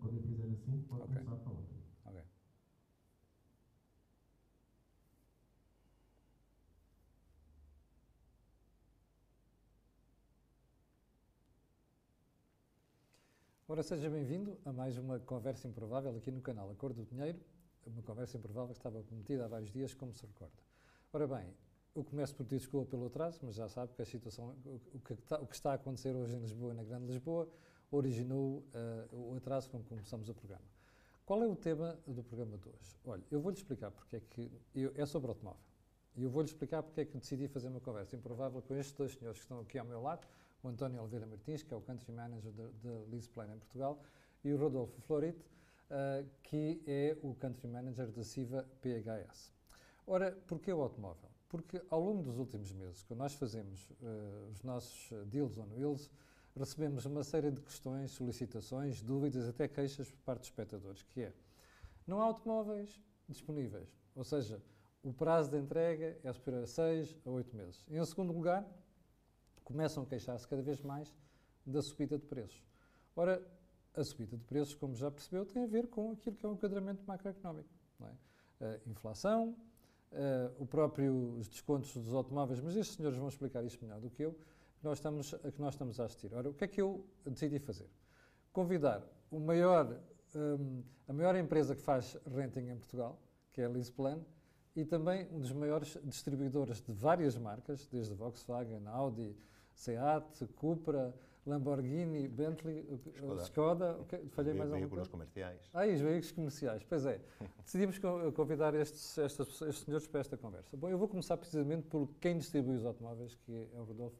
quando eu fizer assim, pode Ok. começar para outra. Ok. Ora, seja bem-vindo a mais uma conversa improvável aqui no canal A Cor do Dinheiro, uma conversa improvável que estava prometida há vários dias, como se recorda. Ora bem, eu começo por pedir desculpa pelo atraso, mas já sabe que a situação, o que está, o que está a acontecer hoje em Lisboa, na Grande Lisboa, originou eh, o atraso com que começamos o programa. Qual é o tema do programa de hoje? Olha, eu vou-lhe explicar porque é que. eu- é sobre automóvel. E eu vou-lhe explicar porque é que decidi fazer uma conversa improvável com estes dois senhores que estão aqui ao meu lado, o António Oliveira Martins, que é o Country Manager da Leaseplan em Portugal, e o Rodolfo Florite, ah, que é o Country Manager da Siva PHS. Ora, porquê o automóvel? Porque ao longo dos últimos meses, quando nós fazemos ah, os nossos deals on wheels, recebemos uma série de questões, solicitações, dúvidas, até queixas por parte dos espectadores, que é, não há automóveis disponíveis, ou seja, o prazo de entrega é superior a 6 a 8 meses. Em segundo lugar, começam a queixar-se cada vez mais da subida de preços. Ora, a subida de preços, como já percebeu, tem a ver com aquilo que é o enquadramento macroeconómico. É? A inflação, eh, o próprio, os descontos dos automóveis, mas estes senhores vão explicar isto melhor do que eu, nós estamos, a que nós estamos a assistir. Ora, o que é que eu decidi fazer? Convidar o maior, hum, a maior empresa que faz renting em Portugal, que é a Leaseplan, e também um dos maiores distribuidores de várias marcas, desde Volkswagen, Audi, Seat, Cupra, Lamborghini, Bentley, Skoda. Skoda, ok, falhei mais alguma coisa? comerciais. Ah, e os veículos comerciais, pois é. Decidimos co- convidar estes, estas, estes senhores para esta conversa. Bom, eu vou começar precisamente por quem distribui os automóveis, que é o Rodolfo.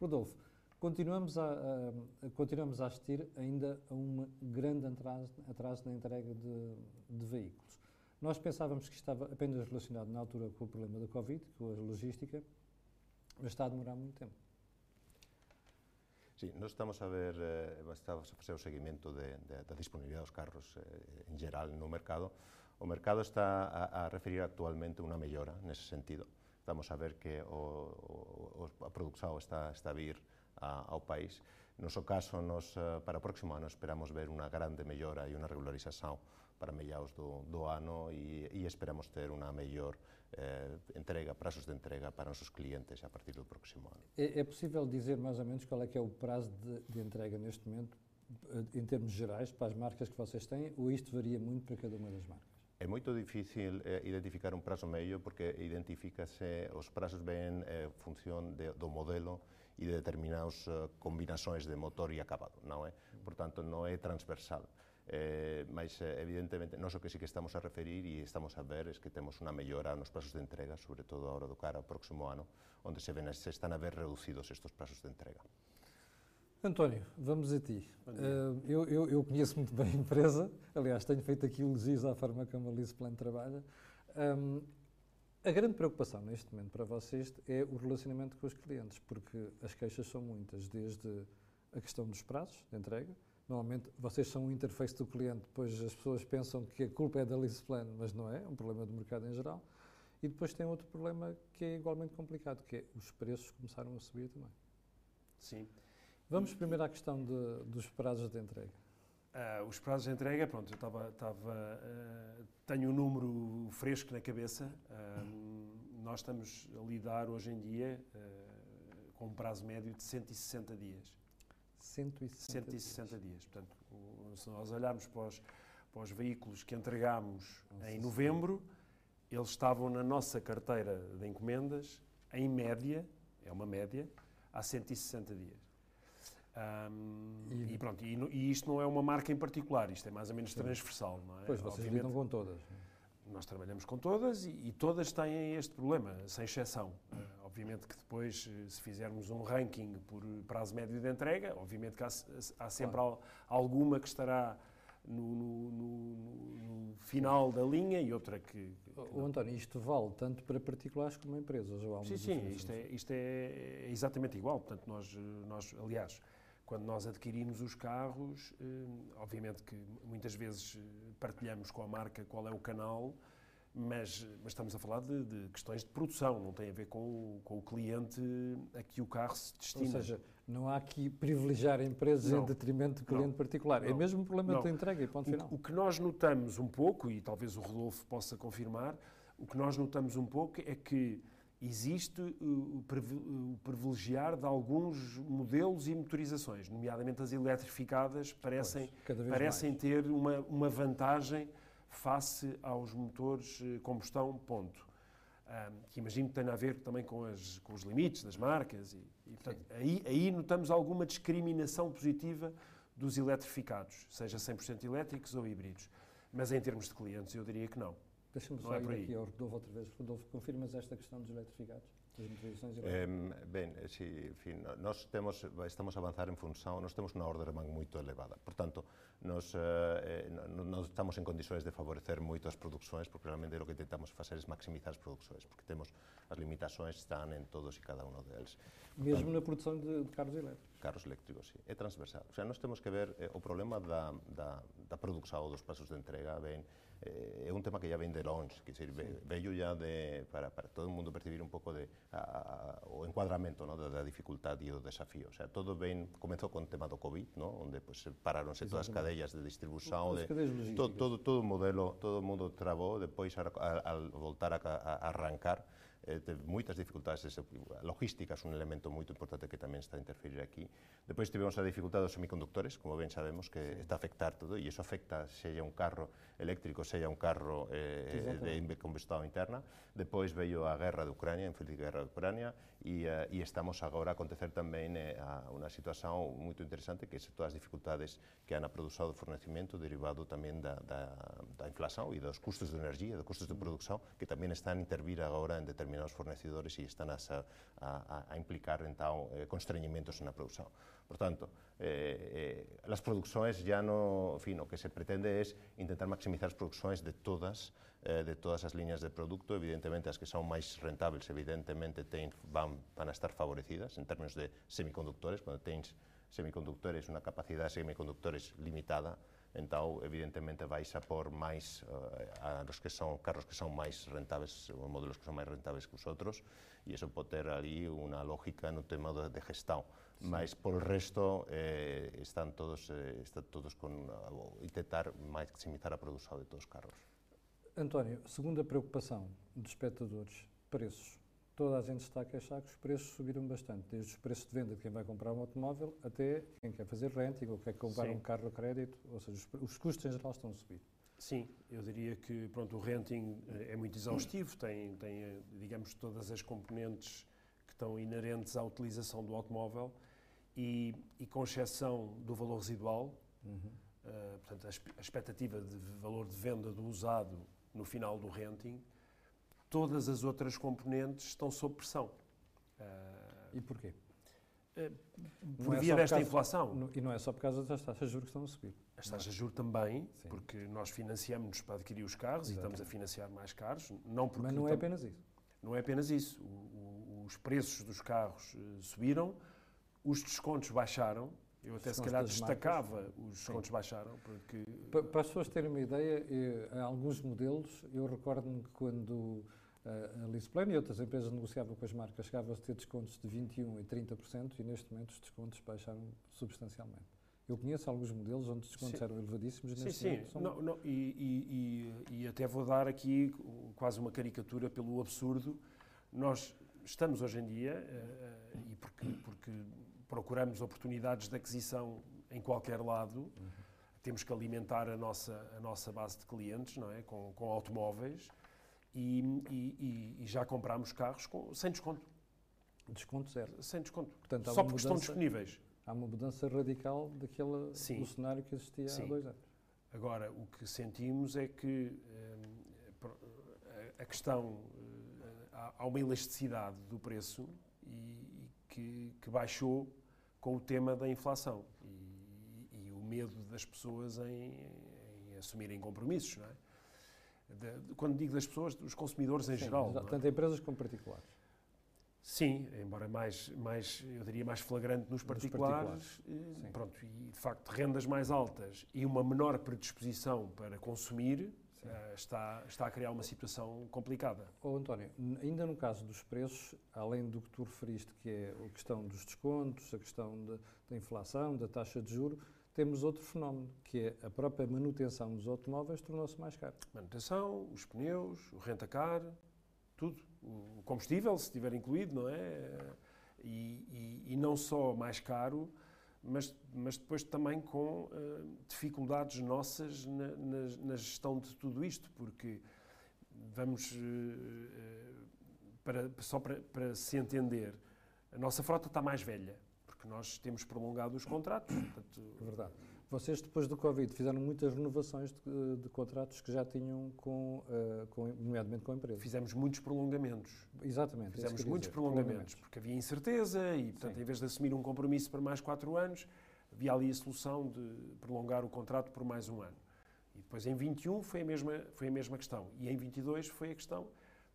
Rodolfo, continuamos a, a- continuamos a assistir ainda a um grande atraso, atraso na entrega de, de veículos. Nós pensávamos que estava apenas relacionado na altura com o problema da Covid, com a logística, mas está a demorar muito tempo. Sí, nós estamos a ver, eh, estamos a facer o seguimento de, de, da disponibilidade dos carros eh, en geral no mercado. O mercado está a, a referir actualmente unha mellora nese sentido. Estamos a ver que o, o, a produção está, está a vir a, ao país. No noso caso, nos, eh, para o próximo ano esperamos ver unha grande mellora e unha regularización para mediados do, do ano e, e esperamos ter unha mellor eh, entrega, prazos de entrega para os clientes a partir do próximo ano. É, é possível dizer mais ou menos qual é que é o prazo de, de entrega neste momento, eh, em termos gerais, para as marcas que vocês têm, ou isto varia muito para cada uma das marcas? É moito difícil eh, identificar un prazo medio porque identifícase os prazos ben eh, función de, do modelo e de determinadas eh, combinações de motor e acabado, non é? Por tanto, non é transversal. Eh, mas, eh, evidentemente, nós o que sí que estamos a referir e estamos a ver é es que temos unha mellora nos prazos de entrega, sobre todo a hora do cara ao próximo ano, onde se, ven, se están a ver reducidos estes prazos de entrega. António, vamos a ti. Eh, eu, eu, eu conheço muito bem a empresa, aliás, tenho feito aqui elogios à forma como a Leaseplan trabalha. Ahm, a grande preocupação neste momento para vocês é o relacionamento com os clientes, porque as queixas são muitas, desde a questão dos prazos de entrega. Normalmente vocês são o interface do cliente, pois as pessoas pensam que a culpa é da Leaseplan, mas não é, é um problema do mercado em geral. E depois tem outro problema que é igualmente complicado, que é os preços começaram a subir também. Sim. Vamos primeiro à questão de- dos prazos de entrega. Ah, os prazos de entrega, pronto, eu estava, estava, ah, tenho um número fresco na cabeça. Ah, nós estamos a lidar hoje em dia ah, com um prazo médio de 160 dias. 160, 160 dias. Portanto, o- se nós olharmos para os, para os veículos que entregámos Nossa em novembro, eles estavam na nossa carteira de encomendas, em média, é uma média, há 160 dias. Ahm, E- e, pronto, e, e isto não é uma marca em particular, isto é mais ou menos transversal, não é? Pois, vocês Obviamente, lidam com todas. nós trabalhamos com todas e, e todas têm este problema, sem exceção. Eh, obviamente que depois, eh, se fizermos um ranking por prazo médio de entrega, obviamente que há, há sempre al- alguma que estará no, no- no- no- final da linha e outra que... que O António, isto vale tanto para particulares como empresas? Ou há Sim, sim, isto, é, isto é, é exatamente igual. Portanto, nós, eh, nós, aliás, quando nós adquirimos os carros, eh, obviamente que muitas vezes eh, partilhamos com a marca qual é o canal mas, mas estamos a falar de, de, questões de produção, não tem a ver com o, com o cliente a que o carro se destina. Ou seja, não há aqui privilegiar empresas não, em detrimento do cliente não, particular. É não, é mesmo um problema de entrega e ponto o, final. O que nós notamos um pouco, e talvez o Rodolfo possa confirmar, o que nós notamos um pouco é que existe o privilegiar de alguns modelos e motorizações, nomeadamente as eletrificadas, parecem, parecem ter uma, uma vantagem face aos motores eh, combustão ponto. Um, que imagino que tenha a ver também com, as, com os limites das marcas e, e portanto, aí, aí notamos alguma discriminação positiva dos eletrificados, seja 100% elétricos ou híbridos. Mas em termos de clientes eu diria que não. Deixa-me só é ir aqui ao Rodolfo outra vez. Rodolfo, confirmas esta questão dos eletrificados? Eh, ben, si, fin, nós temos, estamos a avanzar en función, nós temos unha order man moito elevada. Por tanto, nos, eh, non estamos en condições de favorecer moito as produções, porque realmente o que intentamos facer é maximizar as produções, porque temos as limitações están en todos e cada uno deles. Mesmo na produção de, de carros elétricos? Carros eléctricos, sí. É transversal. O sea, nós temos que ver eh, o problema da, da, da produção ou dos pasos de entrega, ben, eh, é un tema que ya ven de longe, que sirve, sí. vello ya de, para, para todo o mundo percibir un pouco de, a, a, o encuadramento no, da, da dificultad e do desafío. O sea, todo ben, comezou con tema do COVID, no? onde pues, paráronse todas as cadellas de distribución, de, todo, todo, todo o modelo, todo o mundo trabou, depois al voltar a, a arrancar, eh, teve moitas dificultades, a logística é un elemento moito importante que tamén está a interferir aquí. Depois tivemos a dificultade dos semiconductores, como ben sabemos, que sí. está a afectar todo, e iso afecta se un carro eléctrico, se un carro eh, de combustión interna. Depois veio a guerra de Ucrania, a infeliz guerra de Ucrania, e, uh, e estamos agora a acontecer tamén eh, a unha situación moito interesante que é todas as dificultades que han produzido o fornecimento derivado tamén da, da, da inflación e dos custos de energía, dos custos de produción, que tamén están a intervir agora en determinados fornecedores e están a, a, a implicar entón eh, constreñimentos na produción. Por tanto, eh, eh, as produções já no, fin, o que se pretende é intentar maximizar as produções de todas eh, de todas as liñas de produto, evidentemente as que son máis rentables, evidentemente ten, van, van a estar favorecidas en términos de semicondutores, cando tens semiconductores, unha capacidade de semiconductores limitada, entón evidentemente vais a por máis uh, a los que son carros que son máis rentables, modelos que son máis rentables que os outros, e iso pode ter ali unha lógica no tema de, de gestão. Sí. Mas por resto eh, están todos eh, están todos con uh, intentar maximizar a produção de todos os carros. António, segunda preocupação dos espectadores, preços. Toda a gente está a queixar que os preços subiram bastante, desde os preços de venda de quem vai comprar um automóvel até quem quer fazer renting ou quer comprar Sim. um carro a crédito, ou seja, os, os custos em geral estão a subir. Sim, eu diria que pronto, o renting eh, é muito exaustivo, tem, tem, eh, digamos, todas as componentes que estão inerentes à utilização do automóvel e, e com exceção do valor residual, uhum. uh, portanto, a, expectativa de valor de venda do usado no final do renting, todas as outras componentes estão sob pressão. Uh, e porquê? Uh, por é via desta causa, inflação. e não é só por causa das taxas de juros que estão a subir. As taxas de juros também, Sim. porque nós financiamos para adquirir os carros Exatamente. e estamos a financiar mais carros. Não porque Mas não é apenas isso. Não é apenas isso. O, o, os preços dos carros uh, subiram, os descontos baixaram, eu até se calhar destacava marcas. os descontos baixaram. Porque... Para, para, as pessoas terem uma ideia, eu, em alguns modelos, eu recordo-me que quando uh, a Lisplan e outras empresas negociavam com as marcas, chegavam a ter descontos de 21% e 30% e neste momento os descontos baixaram substancialmente. Eu conheço alguns modelos onde os descontos sim. eram elevadíssimos. Sim, sim. São... Não, não, e, e, e, até vou dar aqui quase uma caricatura pelo absurdo. Nós estamos hoje em dia, uh, e porque, porque procuramos oportunidades de aquisição em qualquer lado, uhum. temos que alimentar a nossa, a nossa base de clientes não é? com, com automóveis e, e, e já compramos carros com, sem desconto. Desconto zero. Sem desconto. Portanto, Só porque mudança, estão disponíveis. Há uma mudança radical daquele do cenário que existia Sim. há dois anos. Agora, o que sentimos é que hum, a questão, hum, há uma elasticidade do preço e, que, que baixou com o tema da inflação e, e o medo das pessoas em, em, assumirem compromissos, não é? De, quando digo das pessoas, dos consumidores em Sim, geral. É? Tanto empresas como particulares. Sim, embora mais, mais, eu diria mais flagrante nos particulares, particulares. E, pronto, e de facto rendas mais altas e uma menor predisposição para consumir está, está a criar uma situação complicada. Oh, António, ainda no caso dos preços, além do que tu referiste, que é a questão dos descontos, a questão de, da inflação, da taxa de juro, temos outro fenómeno, que é a própria manutenção dos automóveis tornou-se mais caro. Manutenção, os pneus, o rentacar, tudo. O combustível, se estiver incluído, não é? E, e, e não só mais caro, mas, mas depois também com uh, dificuldades nossas na, na, na, gestão de tudo isto, porque vamos, uh, para, só para, para se entender, a nossa frota está mais velha porque nós temos prolongado os contratos. Portanto... É verdade. Vocês, depois do Covid, fizeram muitas renovações de, de contratos que já tinham, com, uh, com, nomeadamente com a empresa. Fizemos muitos prolongamentos. Exatamente. Fizemos muitos dizer, prolongamentos, prolongamentos, porque havia incerteza e, portanto, Sim. em vez de assumir um compromisso para mais quatro anos, havia ali a solução de prolongar o contrato por mais um ano. E depois, em 21, foi a mesma, foi a mesma questão. E em 22 foi a questão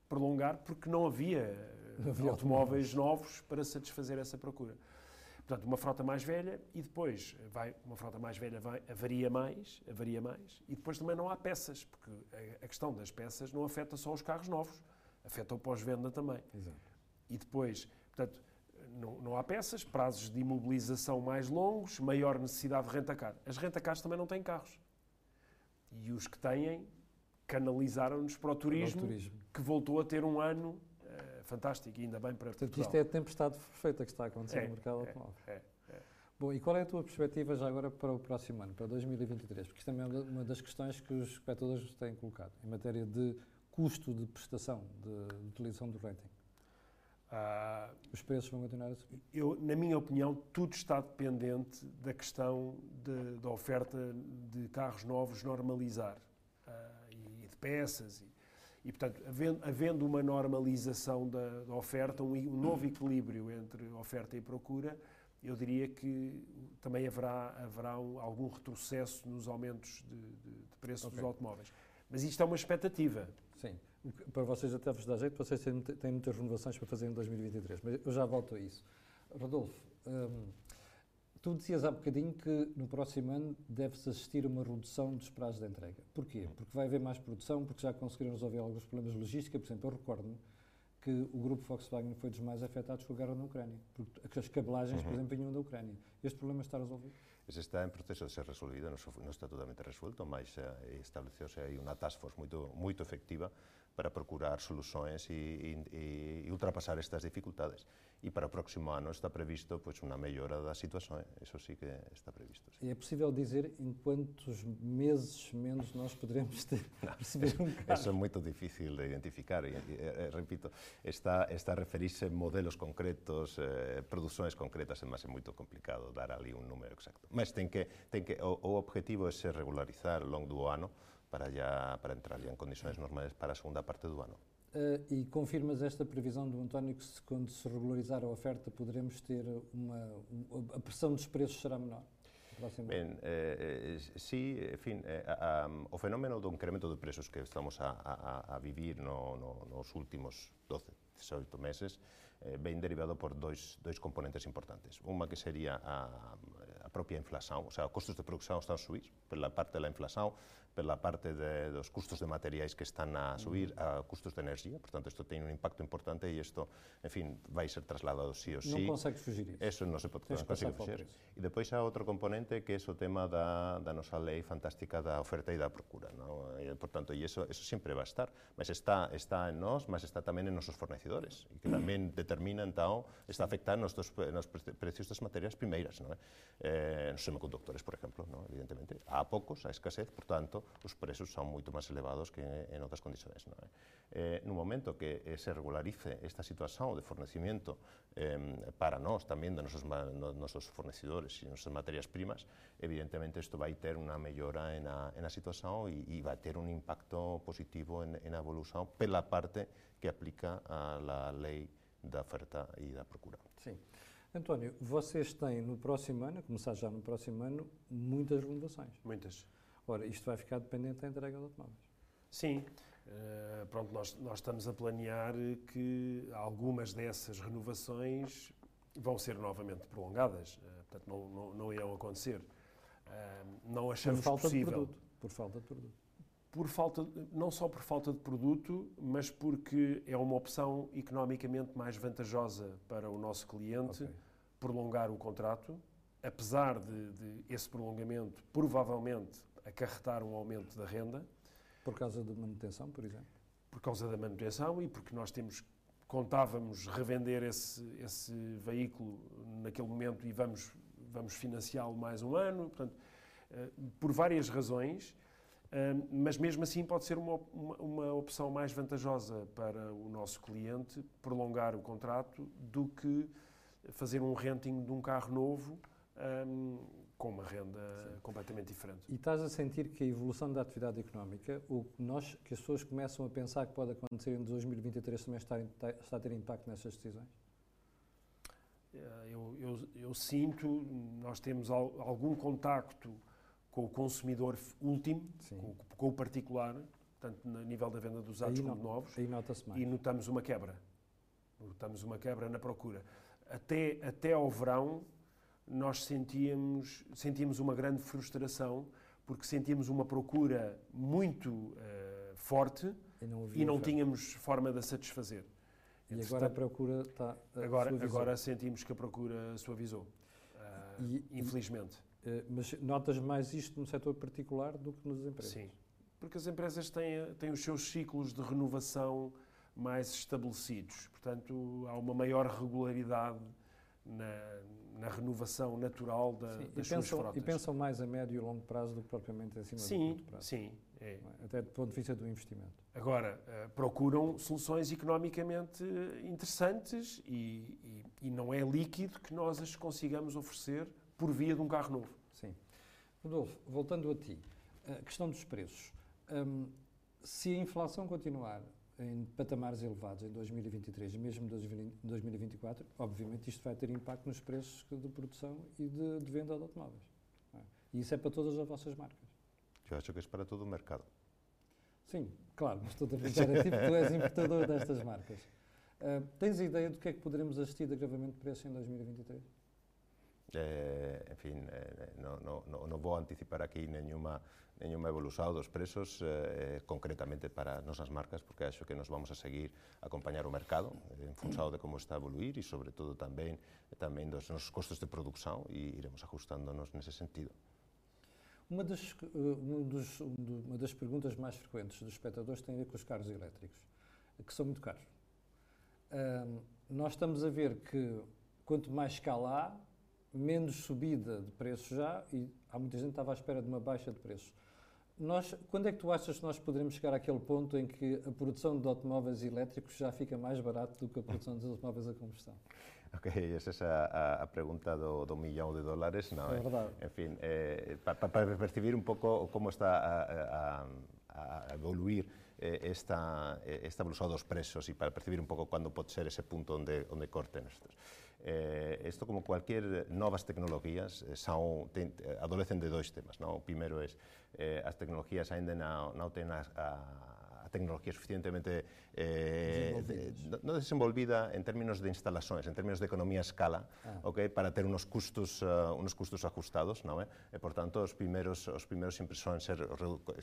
prolongar porque não havia, não havia automóveis novos para satisfazer essa procura. Portanto, uma frota mais velha e depois vai uma frota mais velha vai, avaria mais, avaria mais e depois também não há peças, porque a, a questão das peças não afeta só os carros novos, afeta o pós-venda também. Exato. E depois, portanto, não, não, há peças, prazos de imobilização mais longos, maior necessidade de rentacar. As rentacars também não têm carros. E os que têm canalizaram-nos para o turismo, para o turismo, que voltou a ter um ano fantástico e ainda bem para Portanto, Portugal. isto é a tempestade perfeita que está a acontecer é, no mercado é, automóvel. É, é. Bom, e qual é a tua perspectiva já agora para o próximo ano, para 2023? Porque isto também é uma das questões que os espectadores têm colocado, em matéria de custo de prestação, de, utilização do rating. Ah, os preços vão continuar a subir? Eu, na minha opinião, tudo está dependente da questão de, da oferta de carros novos normalizar ah, e de peças e e, portanto, havendo, uma normalização da, da oferta, um, um, novo equilíbrio entre oferta e procura, eu diria que também haverá, haverá um, algum retrocesso nos aumentos de, de, de preço okay. dos automóveis. Mas isto é uma expectativa. Sim. Para vocês até vos dá jeito, vocês têm, têm muitas renovações para fazer em 2023, mas eu já volto a isso. Rodolfo, hum, Tu dizias há bocadinho que no próximo ano deve-se assistir a uma redução dos prazos de entrega. Porquê? Porque vai haver mais produção, porque já conseguiram resolver alguns problemas de logística. Por exemplo, eu recordo-me que o grupo Volkswagen foi dos mais afetados com a guerra na Ucrânia, porque as cabelagens, uhum. por exemplo, vinham da Ucrânia. Este problema está resolvido? Ese está en proceso de ser resolvido, non está totalmente resuelto, mas uh, estableceu-se aí unha task force moito efectiva para procurar soluções e, e, e ultrapassar estas dificultades. E para o próximo ano está previsto pois, uma melhora da situação, isso sim que está previsto. Sim. É possível dizer em quantos meses menos nós poderemos ter, Não, receber um carro? Isso é muito difícil de identificar. E, e, repito, está, está a referir-se a modelos concretos, eh, produções concretas, mas é muito complicado dar ali um número exacto. Mas tem que, tem que, o, o objetivo é se regularizar ao longo do ano, para, ya, para entrar ya en condições normais para a segunda parte do ano. Uh, e confirmas esta previsão do António que se, quando se regularizar a oferta poderemos ter uma, uma a pressão dos preços será menor? Ben, eh, eh, sí, en fin, eh, a, a, o fenómeno do incremento de preços que estamos a, a, a vivir no, no, nos últimos 12, 18 meses eh, ven derivado por dois, dois componentes importantes. Uma que sería a, a propia inflación, o sea, os costos de produción están a subir pela parte da inflación, pela parte de, dos custos de materiais que están a subir a custos de energía, portanto, isto ten un impacto importante e isto, en fin, vai ser trasladado sí ou sí. Non consegues fugir iso. Eso non se pode non consegue fugir. E depois há outro componente que é o tema da, da nosa lei fantástica da oferta e da procura, ¿no? E, portanto, e eso, eso sempre vai estar, mas está, está en nós, mas está tamén en nosos fornecedores, e que tamén determina, então, está afectando nos, nos precios das materias primeiras, ¿no? Eh, nos semicondutores, por exemplo, ¿no? evidentemente. Há poucos, a escasez, os preços son moito máis elevados que en outras condições. Non é? Eh, no momento que eh, se regularice esta situación de fornecimiento eh, para nós tamén, de nosos, no, nosos fornecedores e nosas materias primas, evidentemente isto vai ter unha mellora en a, en a situación e, e vai ter un impacto positivo en, en a evolución pela parte que aplica a la lei da oferta e da procura. Sim. António, vocês têm no próximo ano, a começar já no próximo ano, muitas renovações. Muitas. Ora, isto vai ficar dependente da entrega de automóveis. Sim. Uh, pronto, nós, nós estamos a planear que algumas dessas renovações vão ser novamente prolongadas. Uh, portanto, não, não, não irão acontecer. Uh, não achamos por falta possível. De produto, por falta de produto. por falta, não só por falta de produto, mas porque é uma opção economicamente mais vantajosa para o nosso cliente okay. prolongar o contrato, apesar de, de, esse prolongamento provavelmente acarretar um aumento da renda. Por causa da manutenção, por exemplo? Por causa da manutenção e porque nós temos contávamos revender esse, esse veículo naquele momento e vamos, vamos financiá-lo mais um ano. Portanto, eh, por várias razões, mas mesmo assim pode ser uma, uma, uma, opção mais vantajosa para o nosso cliente prolongar o contrato do que fazer um renting de um carro novo um, com uma renda Sim. completamente diferente. E estás a sentir que a evolução da atividade económica, o que, nós, que as pessoas começam a pensar que pode acontecer em 2023 também está, está a ter impacto nessas decisões? Eh, eu, eu, eu sinto, nós temos algum contacto com o consumidor último, com, com, o particular, tanto no nível da venda dos usados como novos, aí nota-se mais. e notamos uma quebra. Notamos uma quebra na procura. Até, até ao verão, nós sentíamos, sentíamos uma grande frustração, porque sentíamos uma procura muito uh, forte e não, e não tínhamos forma de a satisfazer. E agora a procura está. Agora, agora sentimos que a procura suavizou, uh, e, infelizmente. Eh, mas notas mais isto no setor particular do que nas empresas? Sim, porque as empresas têm, têm os seus ciclos de renovação mais estabelecidos. Portanto, há uma maior regularidade na, na renovação natural da, sim, das e pensam, suas frotas. E pensam mais a médio e longo prazo do que propriamente acima sim, do curto prazo. Sim, é. é. Até do ponto de vista do investimento. Agora, uh, procuram soluções economicamente interessantes e, e, e não é líquido que nós as consigamos oferecer por via de um carro novo. Sim. Rodolfo, voltando a ti, a questão dos preços. Um, se a inflação continuar em patamares elevados em 2023 e mesmo em 2024, obviamente isto vai ter impacto nos preços de produção e de, de venda de automóveis. É? E isso é para todas as vossas marcas. Eu acho que é para todo o mercado. Sim, claro, mas estou a brincar a ti porque tu és importador destas marcas. Uh, tens ideia do que é que poderemos assistir de agravamento de preços em 2023? Eh, en fin, eh, no, no, no, vou anticipar aquí nenhuma, nenhuma evolución dos presos eh, concretamente para nosas marcas porque acho que nos vamos a seguir a acompañar o mercado eh, en de como está a evoluir e sobre todo tamén tamén dos nosos costos de produción e iremos ajustándonos nese sentido. Uma das, eh, um uma das perguntas mais frequentes dos espectadores tem a ver com os carros elétricos, que são muito caros. Nós estamos a ver que quanto mais escala há, menos subida de preços já e há muita gente que estava à espera de uma baixa de preços. Nós, quando é que tu achas que nós poderemos chegar àquele ponto em que a produção de automóveis elétricos já fica mais barato do que a produção de automóveis a combustão? Ok, esa é a, a pregunta do, do millón de dólares, non é? verdade. En fin, eh, para pa, pa percibir un pouco como está a, a, a evoluir eh, esta, esta evolución dos presos e para percibir un pouco cando pode ser ese punto onde, onde corten estos. Eh, esto, como cualquier novas tecnologías, eh, son, ten, adolecen de dois temas. Non? O primeiro é eh, as tecnologías ainda non, non ten a, a tecnología suficientemente eh, de, no desenvolvida en términos de instalaciones, en términos de economía a escala, ah. okay, para ter unos custos uh, unos custos ajustados, non é? E por tanto os primeiros os primeiros sempre son ser,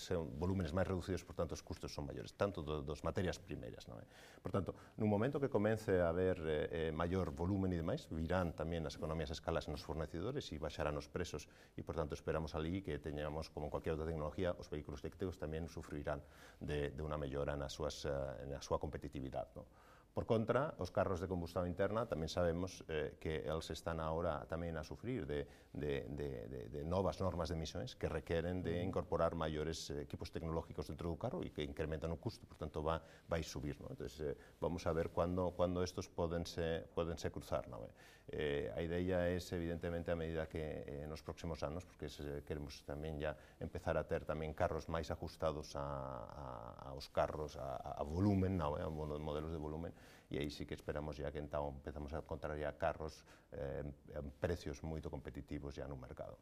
ser volúmenes máis reducidos, por tanto os custos son maiores, tanto do, dos materias primeiras, non é? Por tanto, nun momento que comece a haber eh, maior volumen e demais, virán tamén as economías a escalas nos fornecedores e baixarán os presos e por tanto esperamos ali que teñamos como cualquier outra tecnología, os vehículos eléctricos tamén sufrirán de, de unha mellora na, súas, na súa competitividade. No? Por contra, os carros de combustión interna tamén sabemos eh, que eles están agora tamén a sufrir de, de, de, de, de novas normas de emisións que requeren de incorporar maiores equipos tecnológicos dentro do carro e que incrementan o custo, por tanto va, vai subir. No? Entonces, eh, vamos a ver cando, cando estos podense, podense cruzar. No? Eh, a idea é, evidentemente, a medida que eh, nos próximos anos, porque se, queremos tamén ya empezar a ter tamén carros máis ajustados a, a, aos carros, a, a volumen, no? a modelos de volumen, e aí sí que esperamos ya que entón empezamos a encontrar ya carros eh, en precios moito competitivos já no mercado.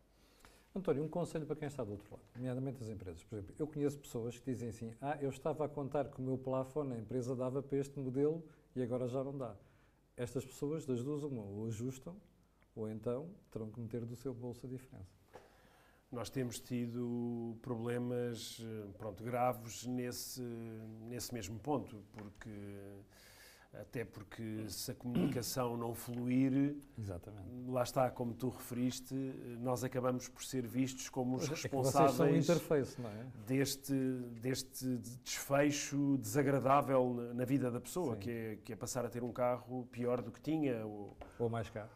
António, um conselho para quem está do outro lado, nomeadamente as empresas. Por exemplo, eu conheço pessoas que dizem assim: Ah, eu estava a contar que o meu plafone, a empresa dava para este modelo e agora já não dá. Estas pessoas, das duas, uma, ou ajustam, ou então terão que meter do seu bolso a diferença. nós temos tido problemas pronto, graves nesse, nesse mesmo ponto, porque até porque se a comunicação não fluir, Exatamente. lá está, como tu referiste, nós acabamos por ser vistos como os É responsáveis é? deste, deste desfecho desagradável na- vida da pessoa, que é, que é passar a ter um carro pior do que tinha. Ou, Ou mais caro.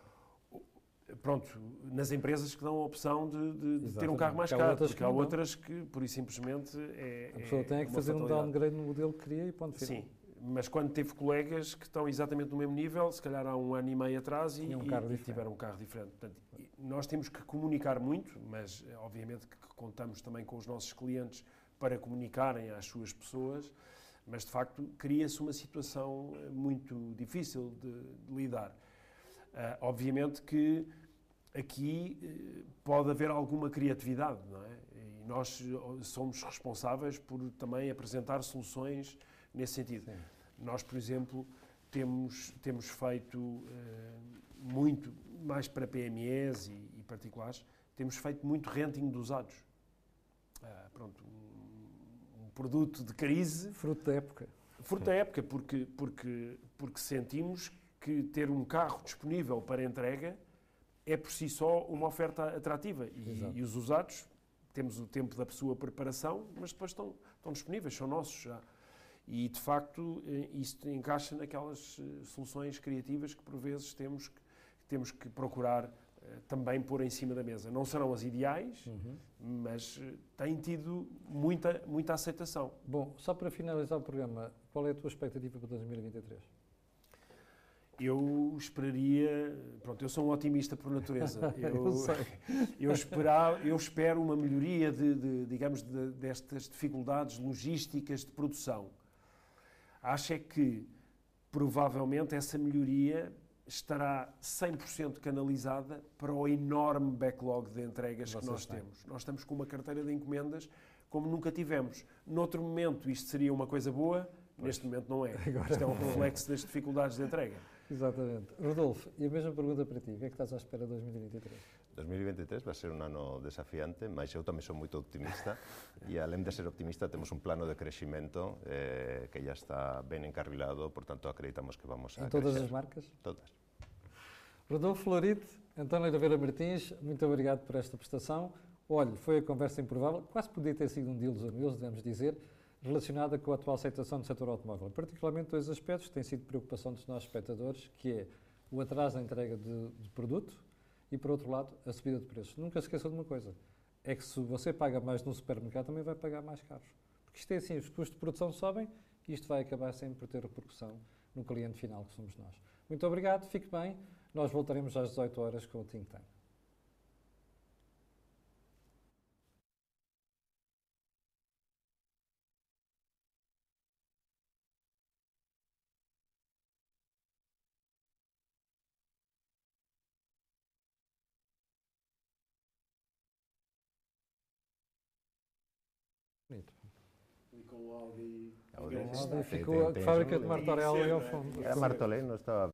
pronto, nas empresas que dão a opção de, de- ter um carro mais Porque há caro, outras porque que há outras que, por e simplesmente, é. A pessoa é tem é que fazer um downgrade no modelo que queria e ponto final. Sim, mas quando teve colegas que estão exatamente no mesmo nível, se calhar há um ano e meio atrás, e, um e- tiveram um carro diferente. Portanto, nós temos que comunicar muito, mas eh, obviamente que contamos também com os nossos clientes para comunicarem às suas pessoas, mas de facto cria-se uma situação eh, muito difícil de, de lidar. Ah, obviamente que aqui pode haver alguma criatividade, não é? E nós somos responsáveis por também apresentar soluções nesse sentido. Sim. Nós, por exemplo, temos, temos feito eh, muito, mais para PMEs e, e particulares, temos feito muito renting de usados. Ah, pronto, um, um produto de crise Fruto da época. Fruto da época, porque, porque, porque sentimos que ter um carro disponível para entrega é por si só uma oferta atrativa. E, e os usados, temos o tempo da sua preparação, mas depois estão, estão disponíveis, são nossos já. E, de facto, eh, isto encaixa naquelas eh, soluções criativas que, por vezes, temos que, temos que procurar eh, também pôr em cima da mesa. Não serão as ideais, Uhum. mas têm tido muita, muita aceitação. Bom, só para finalizar o programa, qual é a tua expectativa para 2023? Eu esperaria, pronto, eu sou um otimista por natureza. Eu Eu, eu, eu espero uma melhoria de, de, digamos, de- destas dificuldades logísticas de produção. Acho é que provavelmente essa melhoria estará 100% canalizada para o enorme backlog de entregas que nós têm. temos. Nós estamos com uma carteira de encomendas como nunca tivemos. Noutro momento isto seria uma coisa boa, neste momento não é. Agora Isto é um é. reflexo das dificuldades de entrega. Exatamente. Rodolfo, e a mesma pergunta para ti. O que é que estás à espera de 2023? 2023 vai ser un ano desafiante, mas eu tamén sou moito optimista e além de ser optimista temos un plano de crecimento eh, que ya está ben encarrilado, por tanto acreditamos que vamos a Em todas crecer. as marcas? Todas. Rodolfo Florite, António Oliveira Martins, muito obrigado por esta prestação. Olhe, foi a conversa improvável, quase podia ter sido um deals ou news, devemos dizer, relacionada com a atual aceitação do setor automóvel. Particularmente dois aspectos que têm sido preocupação dos nossos espectadores, que é o atraso na entrega de, de produto e, por outro lado, a subida de preços. Nunca se esqueça de uma coisa, é que se você paga mais no supermercado, também vai pagar mais caros. Porque isto é assim, os custos de produção sobem e isto vai acabar sempre por ter repercussão no cliente final, que somos nós. Muito obrigado, fique bem. Nós voltaremos às 18 horas com o Think Tank. o al di... Avevo visto, Federico, fare che il Martorello io ho fatto. Era Martorello, stava